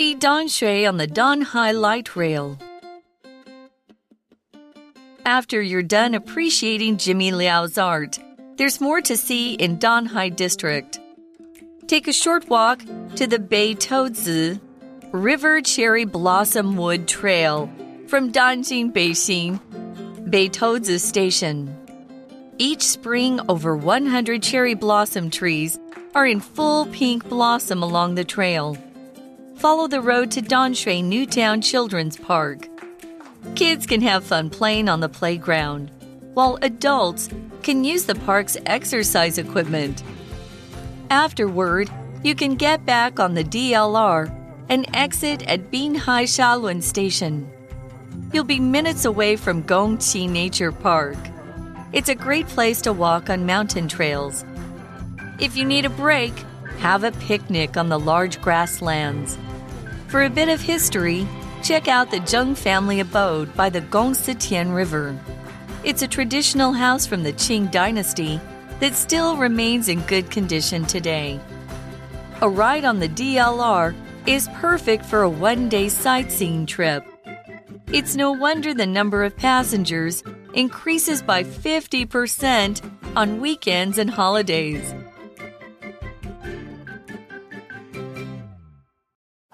See Danshui on the Danhai Light Rail. After you're done appreciating Jimmy Liao's art, there's more to see in Danhai District. Take a short walk to the Bei River Cherry Blossom Wood Trail from Danjin Beixin, Bei Station. Each spring, over 100 cherry blossom trees are in full pink blossom along the trail. Follow the road to Danshui Newtown Children's Park. Kids can have fun playing on the playground, while adults can use the park's exercise equipment. Afterward, you can get back on the DLR and exit at Binhai Shalun Station. You'll be minutes away from Gongqi Nature Park. It's a great place to walk on mountain trails. If you need a break, have a picnic on the large grasslands. For a bit of history, check out the Zheng family abode by the Gongsi River. It's a traditional house from the Qing dynasty that still remains in good condition today. A ride on the DLR is perfect for a one day sightseeing trip. It's no wonder the number of passengers increases by 50% on weekends and holidays.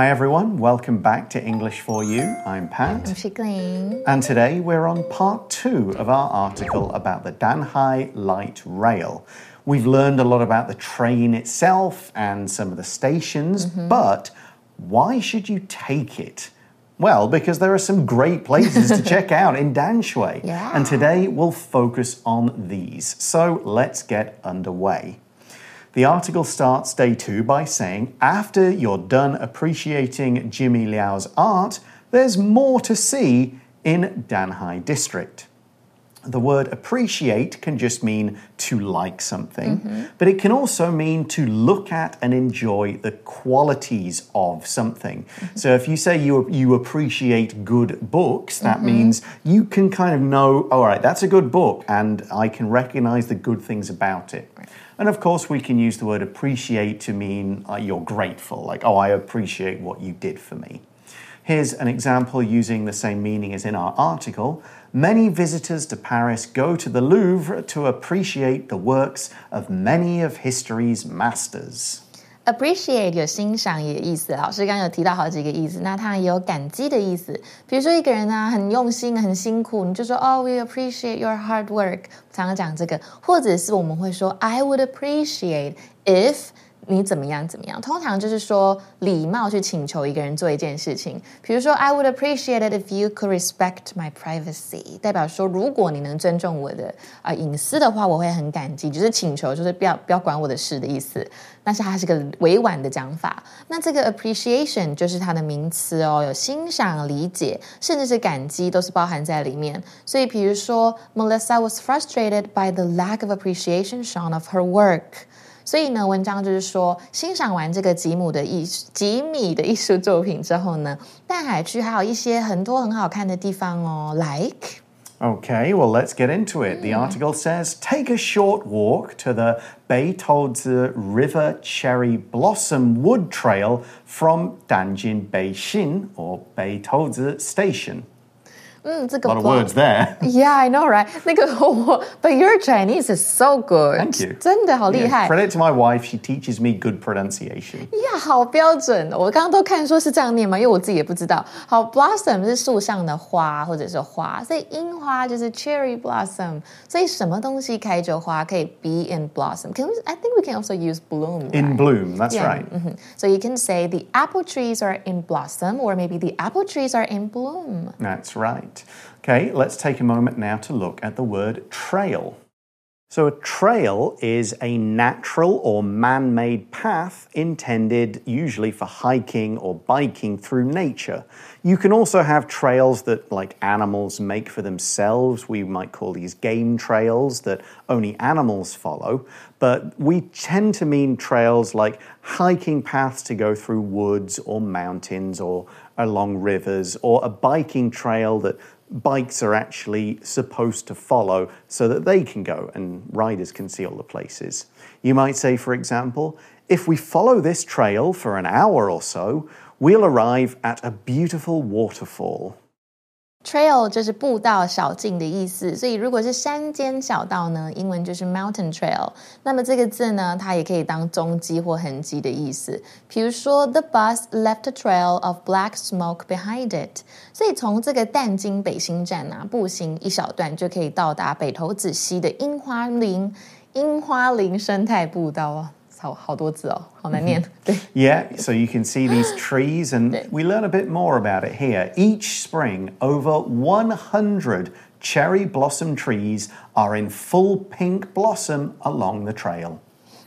Hi everyone, welcome back to English for You. I'm Pat. I'm Shikling. And today we're on part two of our article about the Danhai Light Rail. We've learned a lot about the train itself and some of the stations, mm -hmm. but why should you take it? Well, because there are some great places to check out in Danshui. Yeah. And today we'll focus on these. So let's get underway. The article starts day two by saying, after you're done appreciating Jimmy Liao's art, there's more to see in Danhai District. The word appreciate can just mean to like something, mm -hmm. but it can also mean to look at and enjoy the qualities of something. Mm -hmm. So if you say you, you appreciate good books, that mm -hmm. means you can kind of know, all right, that's a good book, and I can recognize the good things about it. Right. And of course, we can use the word appreciate to mean uh, you're grateful, like, oh, I appreciate what you did for me. Here's an example using the same meaning as in our article. Many visitors to Paris go to the Louvre to appreciate the works of many of history's masters. appreciate 有欣赏也意思，老师刚刚有提到好几个意思，那它也有感激的意思。比如说一个人呢很用心、很辛苦，你就说哦，we appreciate your hard work，常常讲这个，或者是我们会说 I would appreciate if。 你怎么样怎么样？通常就是说礼貌去请求一个人做一件事情。比如说，I would appreciate it if you could respect my privacy，代表说如果你能尊重我的啊隐私的话，我会很感激。就是请求，就是不要不要管我的事的意思。但是它是个委婉的讲法。那这个 appreciation 就是它的名词哦，有欣赏、理解，甚至是感激，都是包含在里面。所以，比如说，Melissa was frustrated by the lack of appreciation shown of her work。 所以呢，文章就是说，欣赏完这个吉姆的艺吉米的艺术作品之后呢，淡海区还有一些很多很好看的地方哦，like。Okay, well, let's get into it. The article says take a short walk to the Beitouzi River Cherry Blossom Wood Trail from Danjin Beixin or Beitouzi Station. 嗯，这个 a lot of words there. Yeah, I know, right? 那个我，But your Chinese is so good. Thank you. 真的好厉害。Credit to my wife, she teaches me good pronunciation. Yeah，好标准。我刚刚都看说是这样念嘛，因为我自己也不知道。好，blossom 是树上的花或者是花，所以樱花就是 cherry blossom。所以什么东西开着花可以 be in blossom? Can we? I think we can also use bloom. In bloom, that's right. So you can say the apple trees are in blossom, or maybe the apple trees are in bloom. That's right Okay, let's take a moment now to look at the word trail. So, a trail is a natural or man made path intended usually for hiking or biking through nature. You can also have trails that, like animals, make for themselves. We might call these game trails that only animals follow. But we tend to mean trails like hiking paths to go through woods or mountains or along rivers, or a biking trail that bikes are actually supposed to follow so that they can go and riders can see all the places. You might say, for example, If we follow this trail for an hour or so, we'll arrive at a beautiful waterfall. Trail 就是步道、小径的意思，所以如果是山间小道呢，英文就是 mountain trail。那么这个字呢，它也可以当踪迹或痕迹的意思。比如说，The bus left a trail of black smoke behind it。所以从这个淡金北新站啊，步行一小段就可以到达北投子溪的樱花林樱花林生态步道啊。好好多字哦，好难念。对。Yeah, so you can see these trees, and we learn a bit more about it here. Each spring, over 100 cherry blossom trees are in full pink blossom along the trail.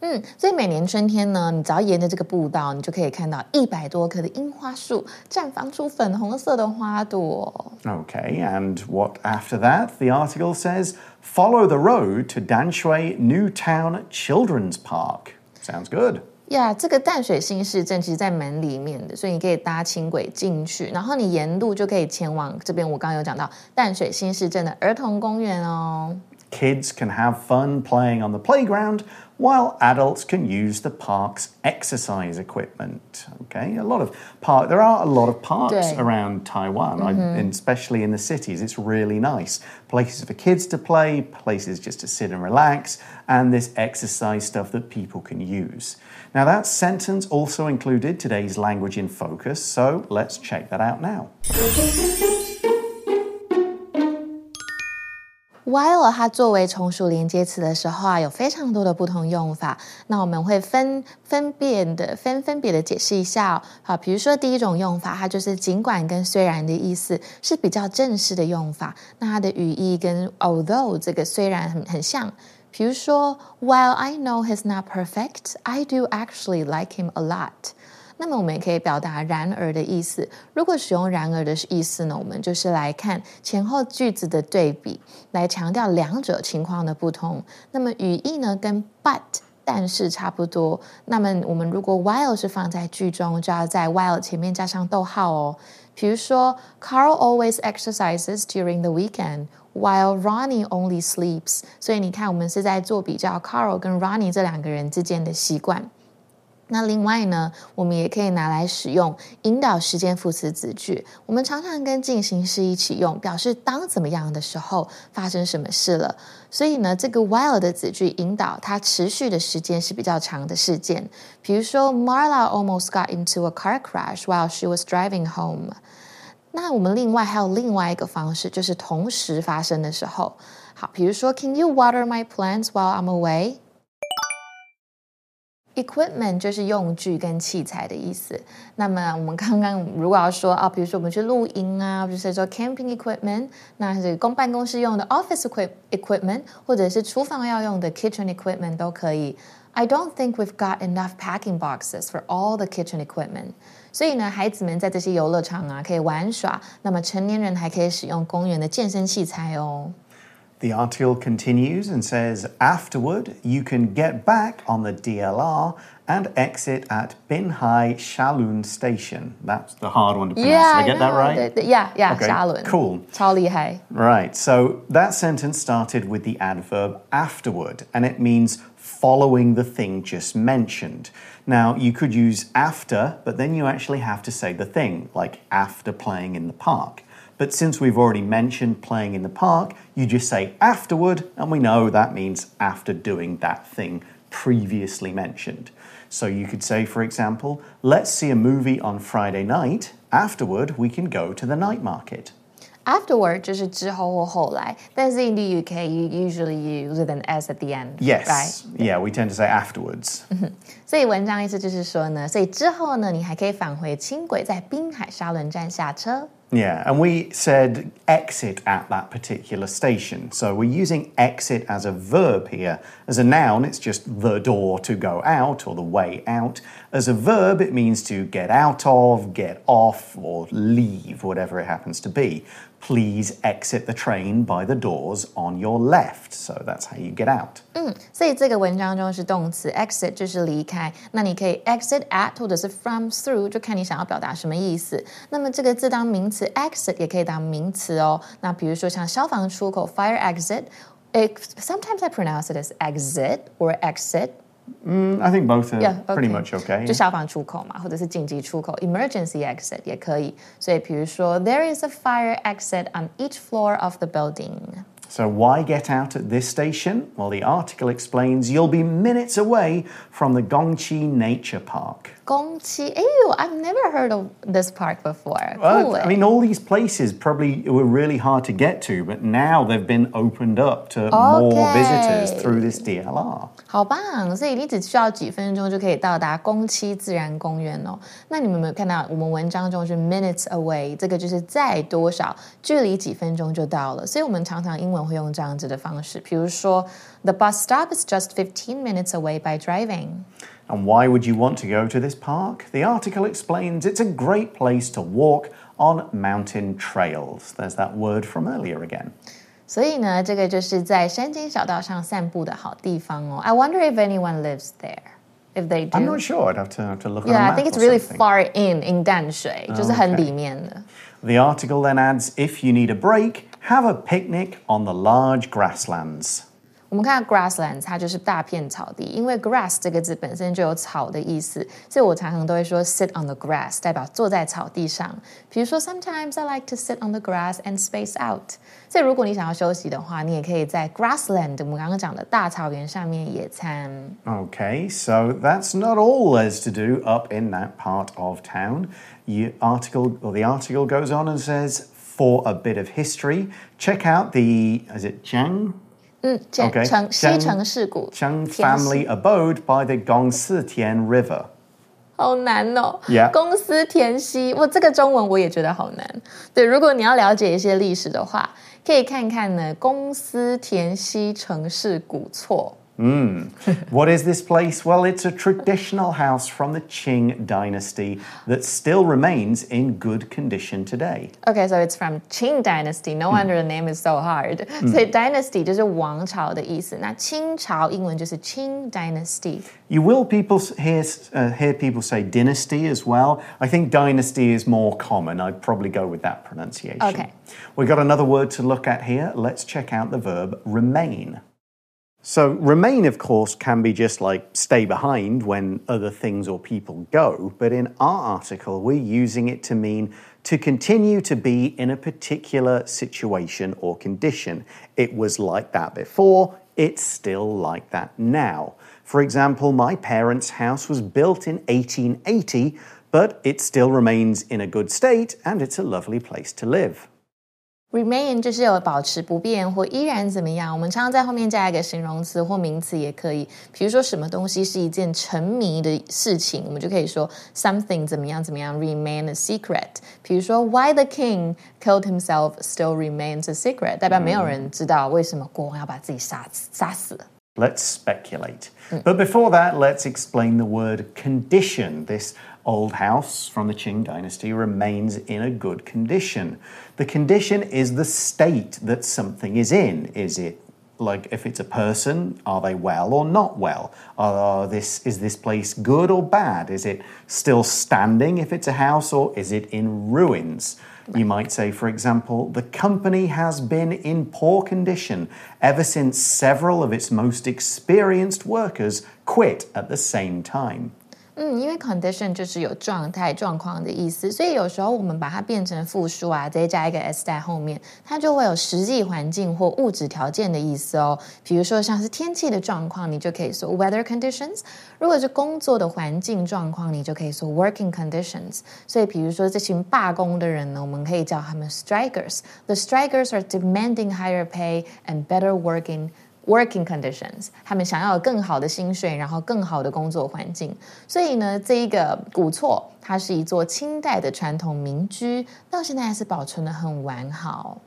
嗯，所以每年春天呢，你只要沿着这个步道，你就可以看到一百多棵的樱花树绽放出粉红色的花朵。Okay, and what after that? The article says follow the road to Danshui Newtown Children's Park. Sounds good. 呀，这个淡水新市镇其实在门里面的，所以你可以搭轻轨进去，然后你沿路就可以前往这边。我刚刚有讲到淡水新市镇的儿童公园哦。Kids can have fun playing on the playground while adults can use the park's exercise equipment. Okay, a lot of park. There are a lot of parks around Taiwan, mm-hmm. especially in the cities. It's really nice places for kids to play, places just to sit and relax, and this exercise stuff that people can use. Now, that sentence also included today's language in focus, so let's check that out now. While 它作为从属连接词的时候啊，有非常多的不同用法。那我们会分分辨的分分别的解释一下哦。好，比如说第一种用法，它就是尽管跟虽然的意思是比较正式的用法。那它的语义跟 although 这个虽然很很像。比如说，While I know he's not perfect, I do actually like him a lot。那么我们也可以表达然而的意思。如果使用然而的意思呢，我们就是来看前后句子的对比，来强调两者情况的不同。那么语义呢，跟 but 但是差不多。那么我们如果 while 是放在句中，就要在 while 前面加上逗号哦。比如说，Carl always exercises during the weekend while Ronnie only sleeps。所以你看，我们是在做比较，Carl 跟 Ronnie 这两个人之间的习惯。那另外呢，我们也可以拿来使用引导时间副词子句。我们常常跟进行式一起用，表示当怎么样的时候发生什么事了。所以呢，这个 while 的子句引导它持续的时间是比较长的事件。比如说，Marla almost got into a car crash while she was driving home。那我们另外还有另外一个方式，就是同时发生的时候。好，比如说，Can you water my plants while I'm away？Equipment 就是用具跟器材的意思。那么我们刚刚如果要说啊，比如说我们去露营啊，就是说 camping equipment，那是公办公室用的 office equip equipment，或者是厨房要用的 kitchen equipment 都可以。I don't think we've got enough packing boxes for all the kitchen equipment。所以呢，孩子们在这些游乐场啊可以玩耍，那么成年人还可以使用公园的健身器材哦。 The article continues and says, afterward, you can get back on the DLR and exit at Binhai Shalun Station. That's the hard one to pronounce. Yeah, Did I get that right? The, the, yeah, yeah, okay, Shalun. Cool. 超厉害. Right, so that sentence started with the adverb afterward, and it means following the thing just mentioned. Now, you could use after, but then you actually have to say the thing, like after playing in the park. But since we've already mentioned playing in the park, you just say afterward, and we know that means after doing that thing previously mentioned. So you could say, for example, let's see a movie on Friday night. Afterward, we can go to the night market. Afterward 就是之后或后来，但是 in the UK you usually use with an s at the end. Yes, right? Yeah, we tend to say afterwards. 所以文章意思就是说呢，所以之后呢，你还可以返回轻轨，在滨海沙仑站下车。 Yeah, and we said exit at that particular station. So we're using exit as a verb here. As a noun, it's just the door to go out or the way out. As a verb, it means to get out of, get off, or leave, whatever it happens to be Please exit the train by the doors on your left. So that's how you get out. 嗯，所以这个文章中是动词 exit 就是离开，那你可以 exit at 或者是 from through，就看你想要表达什么意思。那么这个字当名词 exit 也可以当名词哦。那比如说像消防出口 fire exit，it sometimes I pronounce it as exit or exit。 Mm, I think both are Yeah, pretty okay. much okay. 就消防出口嘛，或者是紧急出口 （emergency exit） 也可以。所以，比如说，There is a fire exit on each floor of the building。 So, why get out at this station? Well, the article explains you'll be minutes away from the Gongqi Nature Park. 宫崎，Ew, I've never heard of this park before. Uh, Cool. I mean, all these places probably were really hard to get to, but now they've been opened up to more Okay. visitors through this DLR. 好棒！所以你只需要几分钟就可以到达宫崎自然公园哦。那你们有没有看到我们文章中是 minutes away，这个就是在多少距离几分钟就到了。所以我们常常英文会用这样子的方式，比如说 The bus stop is just fifteen minutes away by driving。 And why would you want to go to this park? The article explains it's a great place to walk on mountain trails. There's that word from earlier again. 所以呢，这个就是在山间小道上散步的好地方哦。I wonder if anyone lives there. If they do, I'm not sure. I'd have to, have to look on a yeah, I map think it's or really something. far in in 淡水，就是很里面的。 The article then adds if you need a break, have a picnic on the large grasslands. 我们看到 grasslands，它就是大片草地，因为 grass 这个字本身就有草的意思，所以我常常都会说 sit on the grass，代表坐在草地上。比如说，sometimes I like to sit on the grass and space out。所以如果你想要休息的话，你也可以在 grassland，我们刚刚讲的大草原上面野餐。 Okay, so that's not all there's to do up in that part of town. You article or the article goes on and says for a bit of history, check out the is it Jiang 嗯，城 OK，城西江城事故，Jiang family abode by the Gongsi River. 好难哦。公司田西，我这个中文我也觉得好难。对，如果你要了解一些历史的话，可以看看呢，公司田西城市古厝。What is this place? Well, it's a traditional house from the Qing dynasty that still remains in good condition today. Okay, so it's from Qing Dynasty. No wonder the name is so hard. 所以 dynasty 就是王朝的意思。那清朝英文就是 Qing Dynasty。 You will people s- hear uh, hear people say dynasty as well. I think dynasty is more common. I'd probably go with that pronunciation. Okay. We got another word to look at here. Let's check out the verb remain. So remain, of course, can be just like stay behind when other things or people go. But in our article, we're using it to mean to continue to be in a particular situation or condition. It was like that before. It's still like that now. For example, my parents' house was built in 1880, but it still remains in a good state and it's a lovely place to live Remain 就是有保持不变或依然怎么样，我们常常在后面加一个形容词或名词也可以。比如说什么东西是一件沉迷的事情，我们就可以说 something 怎么样怎么样 remain a secret。比如说 Why the king killed himself still remains a secret，代表没有人知道为什么国王要把自己杀死杀死了。 Let's speculate. But before that, let's explain the word condition. This old house from the Qing dynasty remains in a good condition. The condition is the state that something is in. Is it like if it's a person, are they well or not well? Are this is this place good or bad? Is it still standing if it's a house or is it in ruins? You might say, for example, the company has been in poor condition ever since several of its most experienced workers quit at the same time. 嗯，因为 condition 就是有状态、状况的意思，所以有时候我们把它变成复数啊，再加一个 s 在后面，它就会有实际环境或物质条件的意思哦。比如说像是天气的状况，你就可以说 weather conditions；如果是工作的环境状况，你就可以说 working conditions。所以比如说这群罢工的人呢，我们可以叫他们 strikers。The strikers are demanding higher pay and better working. Working conditions，他们想要有更好的薪水，然后更好的工作环境。所以呢，这一个古厝，它是一座清代的传统民居，到现在还是保存的很完好。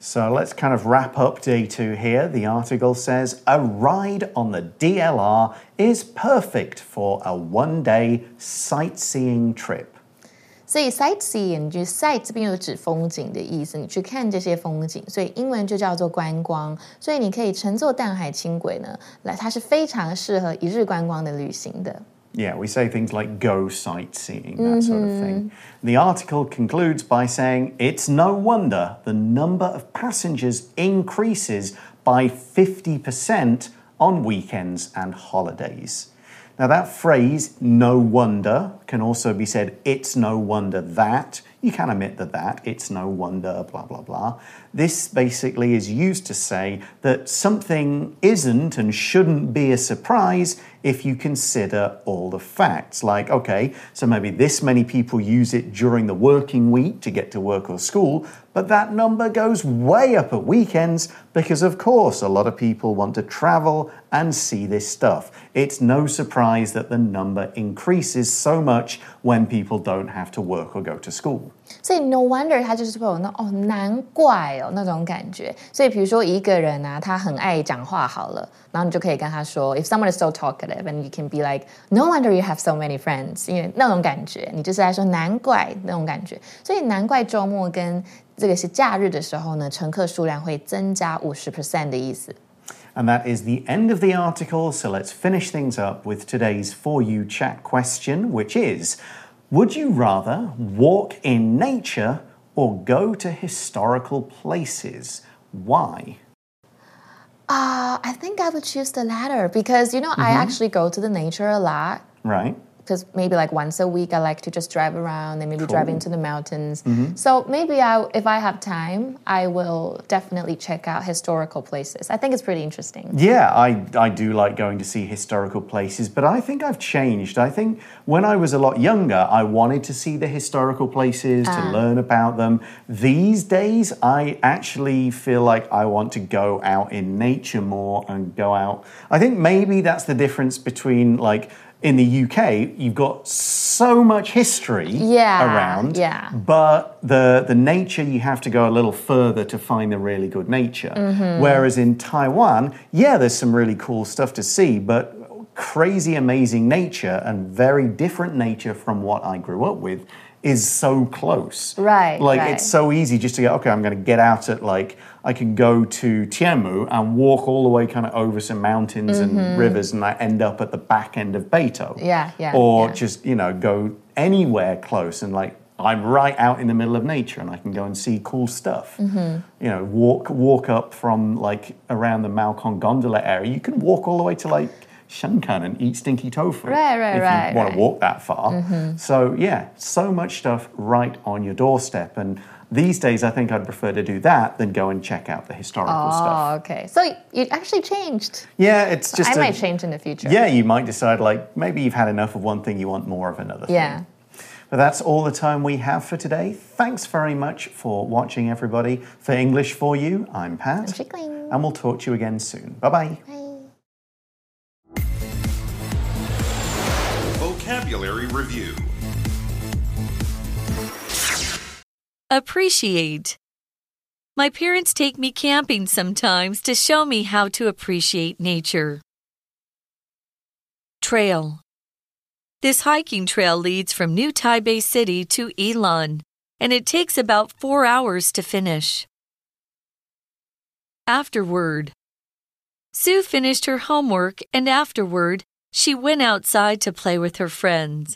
So let's kind of wrap up day two here. The article says a ride on the DLR is perfect for a one day sightseeing trip. 所以 sightseeing 就是 sight 这边有指风景的意思，你去看这些风景，所以英文就叫做观光。所以你可以乘坐淡海轻轨呢，来它是非常适合一日观光的旅行的。 Yeah, we say things like go sightseeing, that sort of thing. The article concludes by saying it's no wonder the number of passengers increases by 50% on weekends and holidays. Now, that phrase, no wonder, can also be said, it's no wonder that. You can omit the that, it's no wonder, blah, blah, blah. This basically is used to say that something isn't and shouldn't be a surprise if you consider all the facts. Like, okay, so maybe this many people use it during the working week to get to work or school, but that number goes way up at weekends because, of course, a lot of people want to travel and see this stuff. It's no surprise that the number increases so much when people don't have to work or go to school. 所以 no wonder 它就是会有那哦难怪哦那种感觉。所以比如说一个人啊，他很爱讲话好了，然后你就可以跟他说，if someone is so talkative and you can be like no wonder you have so many friends，因为那种感觉，你就是在说难怪那种感觉。所以难怪周末跟 这个是假日的时候呢，乘客数量会增加五十 percent 的意思。 And that is the end of the article, so let's finish things up with today's For You chat question, which is Would you rather walk in nature or go to historical places? Why? Uh, I think I would choose the latter because you know I actually go to the nature a lot. Right? because maybe like once a week I like to just drive around and maybe drive into the mountains. Mm-hmm. So maybe I, if I have time, I will definitely check out historical places. I think it's pretty interesting. Yeah, I, I do like going to see historical places, but I think I've changed. I think when I was a lot younger, I wanted to see the historical places, to ah. learn about them. These days, I actually feel like I want to go out in nature more and go out. I think maybe that's the difference between like in the UK, you've got so much history Yeah, around, yeah. but the the nature you have to go a little further to find the really good nature. Mm-hmm. Whereas in Taiwan, yeah, there's some really cool stuff to see, but crazy amazing nature and very different nature from what I grew up with is so close. Right, Like right. it's so easy just to go, okay, I'm going to get out at like I can go to Tianmu and walk all the way kind of over some mountains and rivers and I end up at the back end of Beitou. Mm-hmm. Yeah, yeah, Or yeah. just, you know, go anywhere close and like I'm right out in the middle of nature and I can go and see cool stuff. Mm-hmm. You know, walk walk up from like around the Maokong gondola area. You can walk all the way to like Shenkeng and eat stinky tofu. Right, right, if right, you want right. to walk that far. Mm-hmm. So yeah, so much stuff right on your doorstep. And these days, I think I'd prefer to do that than go and check out the historical oh, stuff. Oh, okay. So it actually changed. Yeah, it's just. I a- might change in the future. Yeah, you might decide like maybe you've had enough of one thing, you want more of another thing. Yeah. But that's all the time we have for today. Thanks very much for watching, everybody. For English for You, I'm Pat. I'm Chickling. And we'll talk to you again soon. Bye bye. Bye. Vocabulary Review Appreciate. My parents take me camping sometimes to show me how to appreciate nature. Trail. This hiking trail leads from New Taipei City to Yilan, and it takes about four hours to finish. Afterward. Sue finished her homework, and afterward, she went outside to play with her friends.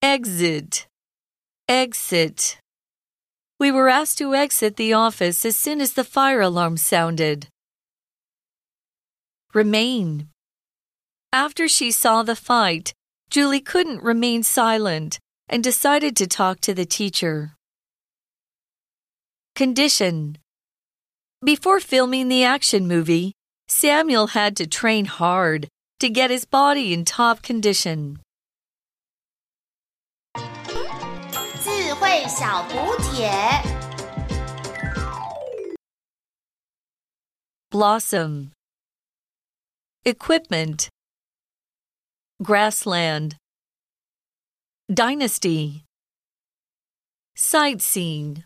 Exit. Exit. We were asked to exit the office as soon as the fire alarm sounded. Remain. After she saw the fight, Julie couldn't remain silent and decided to talk to the teacher. Condition. Before filming the action movie, Samuel had to train hard to get his body in top condition. Blossom. Equipment. Grassland. Dynasty. Sightseeing.